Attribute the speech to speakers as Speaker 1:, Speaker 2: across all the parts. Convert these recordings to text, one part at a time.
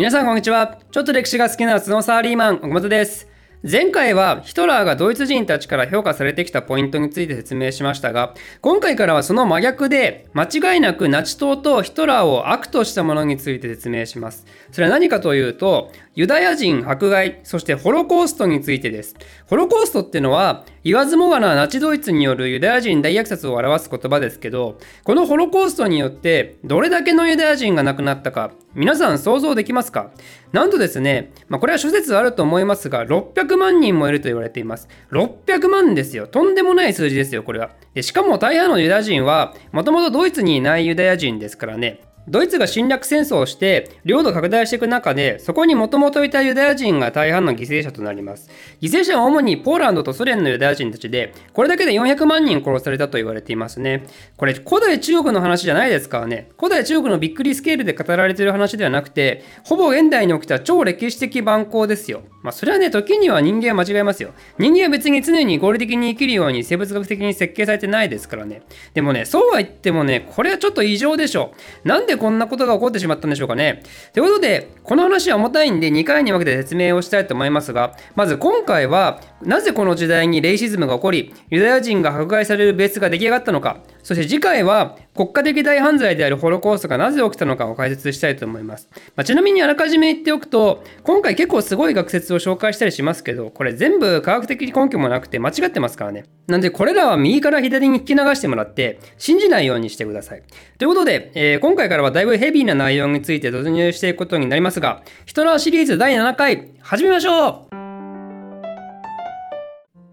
Speaker 1: 皆さんこんにちは。ちょっと歴史が好きなスノーサーリーマン、岡本です。前回はヒトラーがドイツ人たちから評価されてきたポイントについて説明しましたが、今回からはその真逆で、間違いなくナチ党とヒトラーを悪としたものについて説明します。それは何かというと、ユダヤ人迫害、そしてホロコーストについてです。ホロコーストっていうのは、言わずもがなナチドイツによるユダヤ人大虐殺を表す言葉ですけど、このホロコーストによってどれだけのユダヤ人が亡くなったか、皆さん想像できますか？なんとですね、まあ、これは諸説あると思いますが、600万人もいると言われています。600万ですよ。とんでもない数字ですよ、これは。でしかも大半のユダヤ人は、もともとドイツにいないユダヤ人ですからね。ドイツが侵略戦争をして領土拡大していく中でそこにもともといたユダヤ人が大半の犠牲者となります。犠牲者は主にポーランドとソ連のユダヤ人たちでこれだけで400万人殺されたと言われていますね。これ古代中国の話じゃないですからね。古代中国のびっくりスケールで語られている話ではなくてほぼ現代に起きた超歴史的蛮行ですよ。まあそれはね時には人間は間違えますよ。人間は別に常に合理的に生きるように生物学的に設計されてないですからね。でもねそうは言ってもねこれはちょっと異常でしょ。なんででこんなことが起こってしまったんでしょうかね。ということで、この話は重たいんで2回に分けて説明をしたいと思いますが、まず今回は、なぜこの時代にレイシズムが起こり、ユダヤ人が迫害されるベースが出来上がったのか、そして次回は国家的大犯罪であるホロコーストがなぜ起きたのかを解説したいと思います。まあ、ちなみにあらかじめ言っておくと、今回結構すごい学説を紹介したりしますけど、これ全部科学的根拠もなくて間違ってますからね。なんでこれらは右から左に聞き流してもらって、信じないようにしてください。ということで、えー、今回からはだいぶヘビーな内容について突入していくことになりますが、ヒトラーシリーズ第7回、始めましょう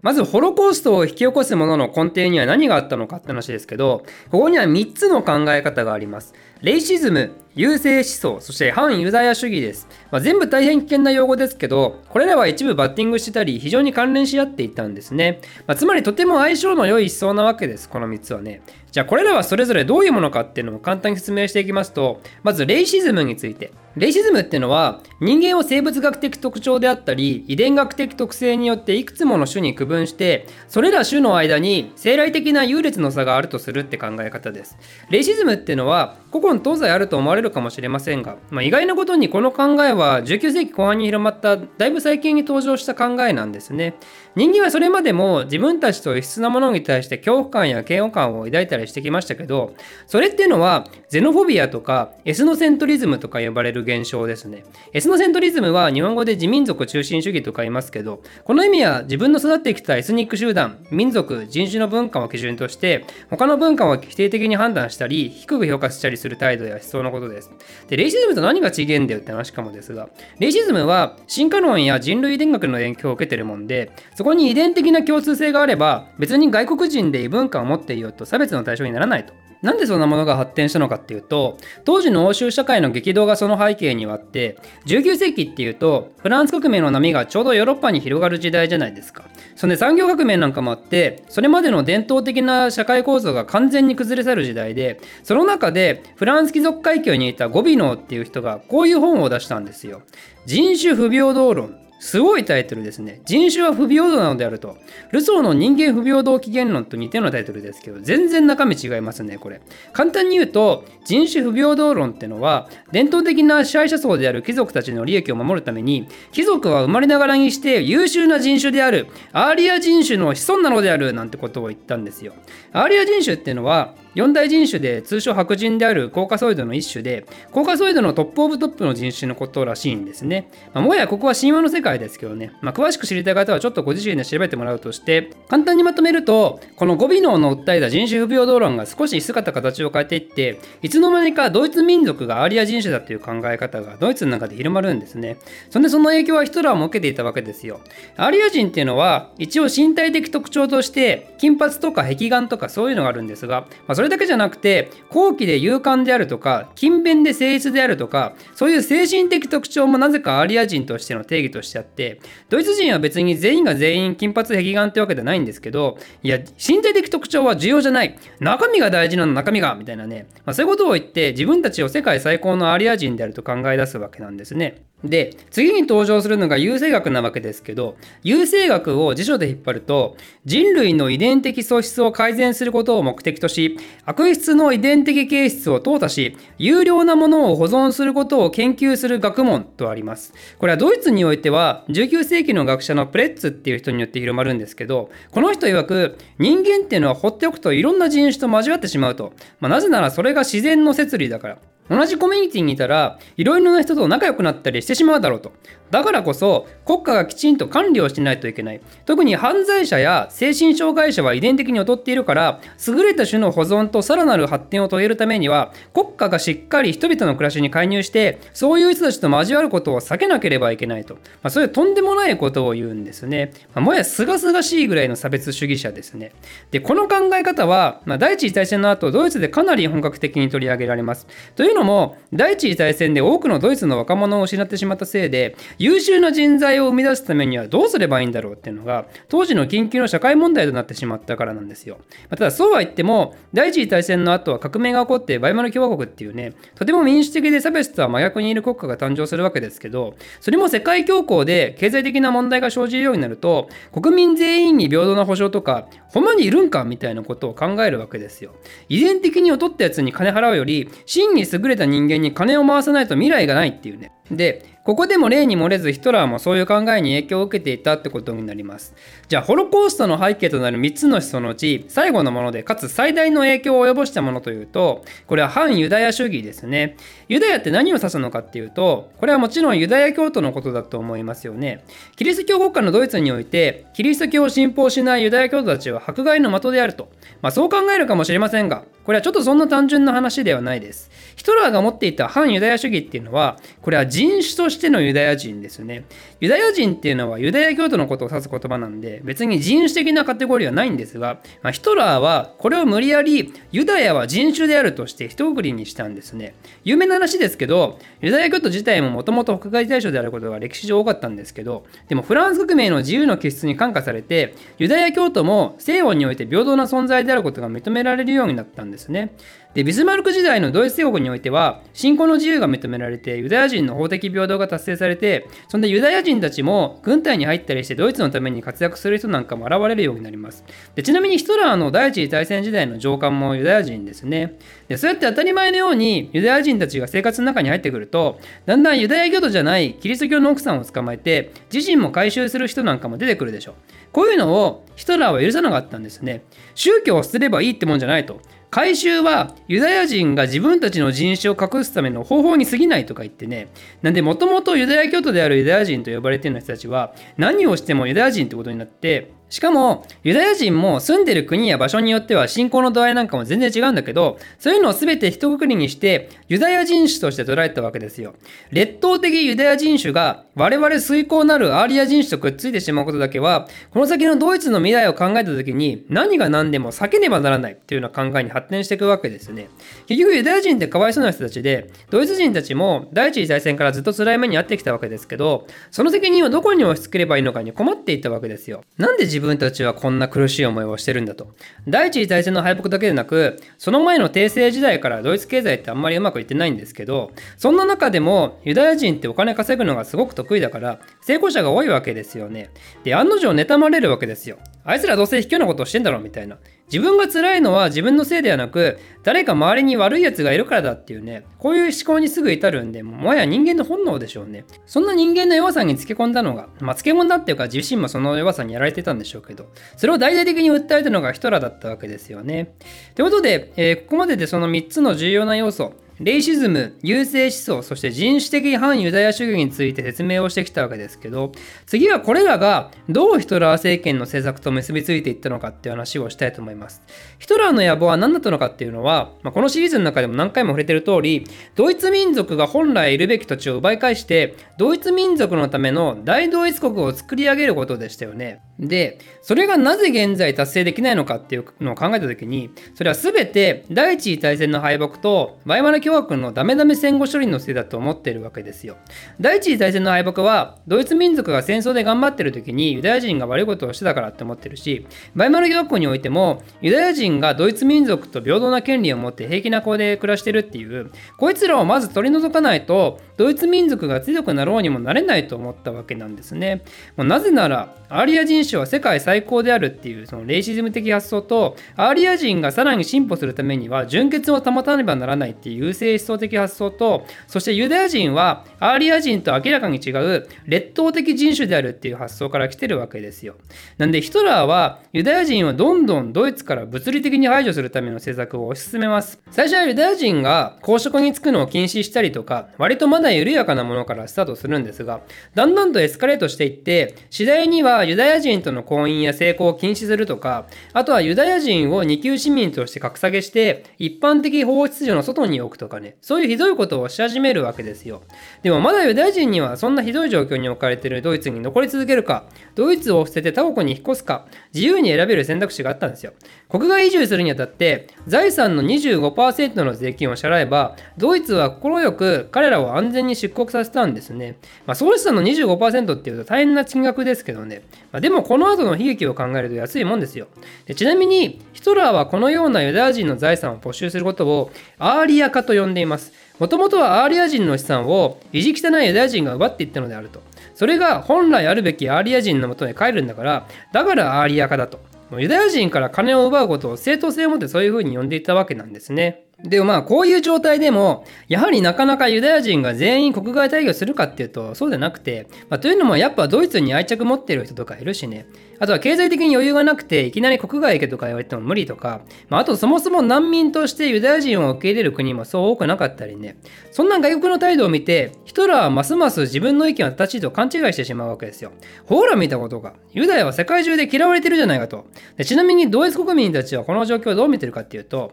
Speaker 1: まず、ホロコーストを引き起こすものの根底には何があったのかって話ですけど、ここには3つの考え方があります。レイシズム、優勢思想、そして反ユダヤ主義です。まあ、全部大変危険な用語ですけど、これらは一部バッティングしてたり、非常に関連し合っていたんですね。まあ、つまりとても相性の良い思想なわけです、この3つはね。じゃあこれらはそれぞれどういうものかっていうのを簡単に説明していきますと、まずレイシズムについて。レイシズムっていうのは人間を生物学的特徴であったり遺伝学的特性によっていくつもの種に区分してそれら種の間に生来的な優劣の差があるとするって考え方ですレイシズムっていうのは古今東西あると思われるかもしれませんが、まあ、意外なことにこの考えは19世紀後半に広まっただいぶ最近に登場した考えなんですね。人間はそれまでも自分たちと異質なものに対して恐怖感や嫌悪感を抱いたりしてきましたけどそれっていうのはゼノフォビアとかエスノセントリズムとか呼ばれる現象ですね。エスノセントリズムは日本語で自民族中心主義とか言いますけど、この意味は自分の育ってきたエスニック集団、民族、人種の文化を基準として、他の文化を否定的に判断したり、低く評価したりする態度や思想のことです。で、レイシズムと何が違えんだよって話かもですが、レイシズムは進化論や人類遺伝学の影響を受けてるもんで、そここに遺伝的な共通性があれば、別に外国人で異文化を持っていようと差別の対象にならないと。なんでそんなものが発展したのかっていうと当時の欧州社会の激動がその背景にはあって19世紀っていうとフランス革命の波がちょうどヨーロッパに広がる時代じゃないですか。そんで産業革命なんかもあってそれまでの伝統的な社会構造が完全に崩れ去る時代でその中でフランス貴族階級にいたゴビノーっていう人がこういう本を出したんですよ。人種不平等論。すごいタイトルですね。人種は不平等なのであると。ルソーの人間不平等起源論と似てのタイトルですけど、全然中身違いますね、これ。簡単に言うと、人種不平等論ってのは、伝統的な支配者層である貴族たちの利益を守るために、貴族は生まれながらにして優秀な人種である、アーリア人種の子孫なのである、なんてことを言ったんですよ。アーリア人種っていうのは、四大人種で通称白人であるコーカソイドの一種で、コーカソイドのトップオブトップの人種のことらしいんですね。まあ、もはやここは神話の世界ですけどね、まあ、詳しく知りたい方はちょっとご自身で調べてもらうとして、簡単にまとめると、このゴビノーの訴えた人種不平等論が少し姿形を変えていって、いつの間にかドイツ民族がアーリア人種だという考え方がドイツの中で広まるんですね。そんでその影響はヒトラーも受けていたわけですよ。アーリア人っていうのは、一応身体的特徴として、金髪とか碧眼とかそういうのがあるんですが、まあ、それだけじゃなくて、高貴で勇敢であるとか勤勉で誠実であるとかそういう精神的特徴もなぜかアーリア人としての定義としてちゃってドイツ人は別に全員が全員金髪壁眼ってわけじゃないんですけどいや身体的特徴は重要じゃない。中身が大事なの中身がみたいなね、まあ、そういうことを言って自分たちを世界最高のアリア人であると考え出すわけなんですね。で次に登場するのが優生学なわけですけど優生学を辞書で引っ張ると人類の遺伝的素質を改善することを目的とし悪質の遺伝的形質を淘汰し有料なものを保存することを研究する学問とあります。これはドイツにおいては19世紀の学者のプレッツっていう人によって広まるんですけどこの人曰く人間っていうのは放っておくといろんな人種と交わってしまうと、まあ、なぜならそれが自然の摂理だから。同じコミュニティにいたらいろいろな人と仲良くなったりしてしまうだろうと。だからこそ国家がきちんと管理をしてないといけない。特に犯罪者や精神障害者は遺伝的に劣っているから優れた種の保存とさらなる発展を遂げるためには国家がしっかり人々の暮らしに介入してそういう人たちと交わることを避けなければいけないと、まあ、そういうとんでもないことを言うんですね、まあ、もやすがすがしいぐらいの差別主義者ですね。でこの考え方は、まあ、第一次大戦の後ドイツでかなり本格的に取り上げられます。というのも第一次大戦で多くのドイツの若者を失ってしまったせいで優秀な人材を生み出すためにはどうすればいいんだろうっていうのが当時の緊急の社会問題となってしまったからなんですよ。ただそうは言っても第一次大戦の後は革命が起こってバイマル共和国っていうねとても民主的で差別とは真逆にいる国家が誕生するわけですけどそれも世界恐慌で経済的な問題が生じるようになると国民全員に平等な保障とかほんまにいるんかみたいなことを考えるわけですよ。遺伝的に劣ったやつに金払うより真に優れれた人間に金を回さないと未来がないっていうね。でここでも例に漏れずヒトラーもそういう考えに影響を受けていたってことになります。じゃあホロコーストの背景となる3つの思想のうち最後のものでかつ最大の影響を及ぼしたものというとこれは反ユダヤ主義ですね。ユダヤって何を指すのかっていうとこれはもちろんユダヤ教徒のことだと思いますよね。キリスト教国家のドイツにおいてキリスト教を信奉しないユダヤ教徒たちは迫害の的であると。まあそう考えるかもしれませんがこれはちょっとそんな単純な話ではないです。ヒトラーが持っていた反ユダヤ主義っていうのはこれは人種としてのユダヤ人ですね。ユダヤ人っていうのはユダヤ教徒のことを指す言葉なんで別に人種的なカテゴリーはないんですが、まあ、ヒトラーはこれを無理やりユダヤは人種であるとして一括りにしたんですね。有名な話ですけどユダヤ教徒自体ももともと迫害対象であることが歴史上多かったんですけどでもフランス革命の自由の気質に感化されてユダヤ教徒も西洋において平等な存在であることが認められるようになったんですね。でビスマルク時代のドイツ帝国においては信仰の自由が認められてユダヤ人の法的平等が達成されてそんでユダヤ人たちも軍隊に入ったりしてドイツのために活躍する人なんかも現れるようになります。でちなみにヒトラーの第一次大戦時代の上官もユダヤ人ですね。でそうやって当たり前のようにユダヤ人たちが生活の中に入ってくるとだんだんユダヤ教徒じゃないキリスト教の奥さんを捕まえて自身も回収する人なんかも出てくるでしょう。こういうのをヒトラーは許さなかったんですね。宗教を捨てればいいってもんじゃないと。回収はユダヤ人が自分たちの人種を隠すための方法に過ぎないとか言ってね。なんでもともとユダヤ教徒であるユダヤ人と呼ばれている人たちは何をしてもユダヤ人ってことになってしかも、ユダヤ人も住んでる国や場所によっては信仰の度合いなんかも全然違うんだけど、そういうのを全て一括りにして、ユダヤ人種として捉えたわけですよ。劣等的ユダヤ人種が我々遂行なるアーリア人種とくっついてしまうことだけは、この先のドイツの未来を考えた時に何が何でも避けねばならないっていうような考えに発展していくわけですね。結局ユダヤ人ってかわいそうな人たちで、ドイツ人たちも第一次大戦からずっと辛い目に遭ってきたわけですけど、その責任をどこに押し付ければいいのかに困っていたわけですよ。なんで自分たちはこんな苦しい思いをしてるんだと。第一次大戦の敗北だけでなく、その前の帝政時代からドイツ経済ってあんまりうまくいってないんですけど、そんな中でもユダヤ人ってお金稼ぐのがすごく得意だから、成功者が多いわけですよね。で、案の定妬まれるわけですよ。あいつらどうせ卑怯なことをしてんだろみたいな。自分が辛いのは自分のせいではなく、誰か周りに悪い奴がいるからだっていうね、こういう思考にすぐ至るんで、もはや人間の本能でしょうね。そんな人間の弱さにつけ込んだのが、まあ、つけ込んだっていうか自身もその弱さにやられてたんでしょうけど、それを大々的に訴えたのがヒトラーだったわけですよね。ということで、えー、ここまででその3つの重要な要素、レイシズム、優勢思想、そして人種的反ユダヤ主義について説明をしてきたわけですけど、次はこれらがどうヒトラー政権の政策と結びついていったのかっていう話をしたいと思います。ヒトラーの野望は何だったのかっていうのは、まあ、このシリーズの中でも何回も触れてる通り、ドイツ民族が本来いるべき土地を奪い返して、ドイツ民族のための大同一国を作り上げることでしたよね。でそれがなぜ現在達成できないのかっていうのを考えた時にそれは全て第一次大戦の敗北とワイマル共和国のダメダメ戦後処理のせいだと思っているわけですよ。第一次大戦の敗北はドイツ民族が戦争で頑張ってる時にユダヤ人が悪いことをしてたからって思ってるしワイマル共和国においてもユダヤ人がドイツ民族と平等な権利を持って平気な顔で暮らしてるっていうこいつらをまず取り除かないとドイツ民族が強くなろうにもなれないと思ったわけなんですね。もうなぜならアーリア人種は世界最高であるっていうそのレイシズム的発想とアーリア人がさらに進歩するためには純血を保たねばならないっていう優生思想的発想とそしてユダヤ人はアーリア人と明らかに違う劣等的人種であるっていう発想から来てるわけですよ。なんでヒトラーはユダヤ人をどんどんドイツから物理的に排除するための政策を推し進めます。最初はユダヤ人が公職に就くのを禁止したりとか割とまだ緩やかなものからスタートするんですがだんだんとエスカレートしていって次第にはユダヤ人との婚姻や成功を禁止するとかあとはユダヤ人を二級市民として格下げして一般的法秩序の外に置くとかね。そういうひどいことをし始めるわけですよ。でもまだユダヤ人にはそんなひどい状況に置かれているドイツに残り続けるかドイツを捨てて他国に引っ越すか自由に選べる選択肢があったんですよ。国外移住するにあたって財産の25%の税金を支払えばドイツは快く彼らを安全に出国させたんですね、まあ、総資産の25%っていうと大変な金額ですけどね、まあ、でもこの後の悲劇を考えると安いもんですよ。でちなみにヒトラーはこのようなユダヤ人の財産を没収することをアーリア化と呼んでいます。もともとはアーリア人の資産を意地汚いユダヤ人が奪っていったのであると。それが本来あるべきアーリア人のもとへ帰るんだからだからアーリア化だと。ユダヤ人から金を奪うことを正当性を持ってそういうふうに呼んでいたわけなんですね。でもまあこういう状態でもやはりなかなかユダヤ人が全員国外退去するかっていうとそうでなくて、まあ、というのもやっぱドイツに愛着持ってる人とかいるしね。あとは経済的に余裕がなくていきなり国外行けとか言われても無理とか、まあ、あとそもそも難民としてユダヤ人を受け入れる国もそう多くなかったりね。そんな外国の態度を見てヒトラーはますます自分の意見は正しいと勘違いしてしまうわけですよ。ほら見たことかユダヤは世界中で嫌われてるじゃないかと。でちなみにドイツ国民たちはこの状況をどう見てるかっていうと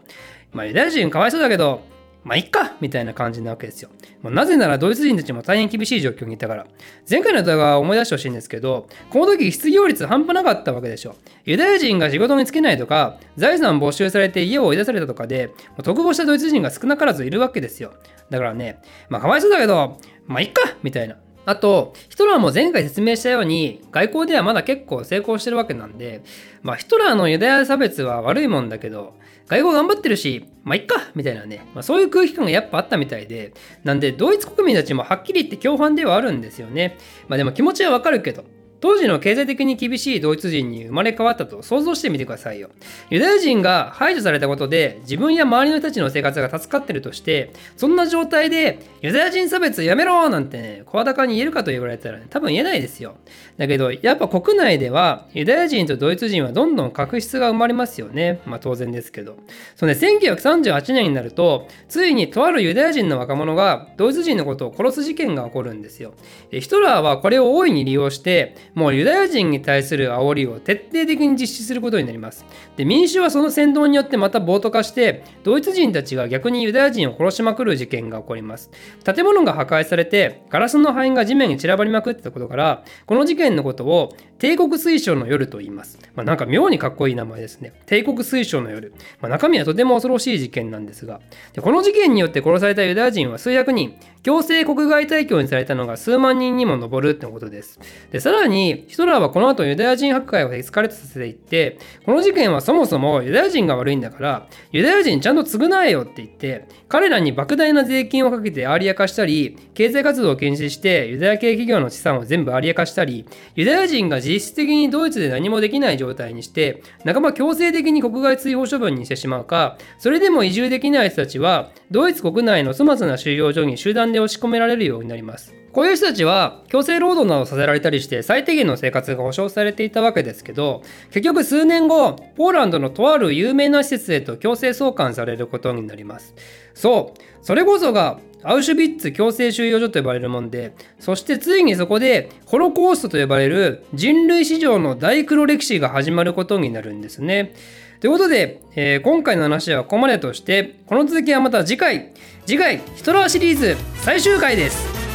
Speaker 1: まあ、ユダヤ人かわいそうだけど、まあ、いっかみたいな感じなわけですよ。もうなぜならドイツ人たちも大変厳しい状況にいたから。前回の動画を思い出してほしいんですけど、この時失業率半端なかったわけでしょ。ユダヤ人が仕事に就けないとか、財産没収されて家を追い出されたとかで、もう得語したドイツ人が少なからずいるわけですよ。だからね、まあかわいそうだけど、まあいっかみたいな。あと、ヒトラーも前回説明したように、外交ではまだ結構成功してるわけなんで、まあヒトラーのユダヤ差別は悪いもんだけど、外交頑張ってるし、まあ、いっかみたいなね、まあ、そういう空気感がやっぱあったみたいで、なんで、ドイツ国民たちもはっきり言って共犯ではあるんですよね。まあでも気持ちはわかるけど、当時の経済的に厳しいドイツ人に生まれ変わったと想像してみてくださいよ。ユダヤ人が排除されたことで自分や周りの人たちの生活が助かってるとして、そんな状態でユダヤ人差別やめろなんてね、声高に言えるかと言われたら、ね、多分言えないですよ。だけど、やっぱ国内ではユダヤ人とドイツ人はどんどん確執が生まれますよね。まあ当然ですけど。そのね、1938年になると、ついにとあるユダヤ人の若者がドイツ人のことを殺す事件が起こるんですよ。ヒトラーはこれを大いに利用して、もうユダヤ人に対する煽りを徹底的に実施することになります。で、民衆はその扇動によってまた暴徒化して、ドイツ人たちが逆にユダヤ人を殺しまくる事件が起こります。建物が破壊されて、ガラスの破片が地面に散らばりまくってたことから、この事件のことを帝国水晶の夜と言います。まあ、なんか妙にかっこいい名前ですね。帝国水晶の夜。まあ、中身はとても恐ろしい事件なんですがで、この事件によって殺されたユダヤ人は数百人、強制国外退去にされたのが数万人にも上るってことです。で、さらにに、ヒトラーはこの後ユダヤ人迫害をエスカレートさせていって、この事件はそもそもユダヤ人が悪いんだから、ユダヤ人ちゃんと償えよって言って、彼らに莫大な税金をかけてアーリア化したり、経済活動を禁止してユダヤ系企業の資産を全部アーリア化したり、ユダヤ人が実質的にドイツで何もできない状態にして、仲間強制的に国外追放処分にしてしまうか、それでも移住できない人たちは、ドイツ国内の粗末な収容所に集団で押し込められるようになります。こういう人たちは強制労働などさせられたりして最低限の生活が保障されていたわけですけど結局数年後ポーランドのとある有名な施設へと強制送還されることになります。そう。それこそがアウシュビッツ強制収容所と呼ばれるもんでそしてついにそこでホロコーストと呼ばれる人類史上の大黒歴史が始まることになるんですね。ということで、えー、今回の話はここまでとしてこの続きはまた次回。次回ヒトラーシリーズ最終回です。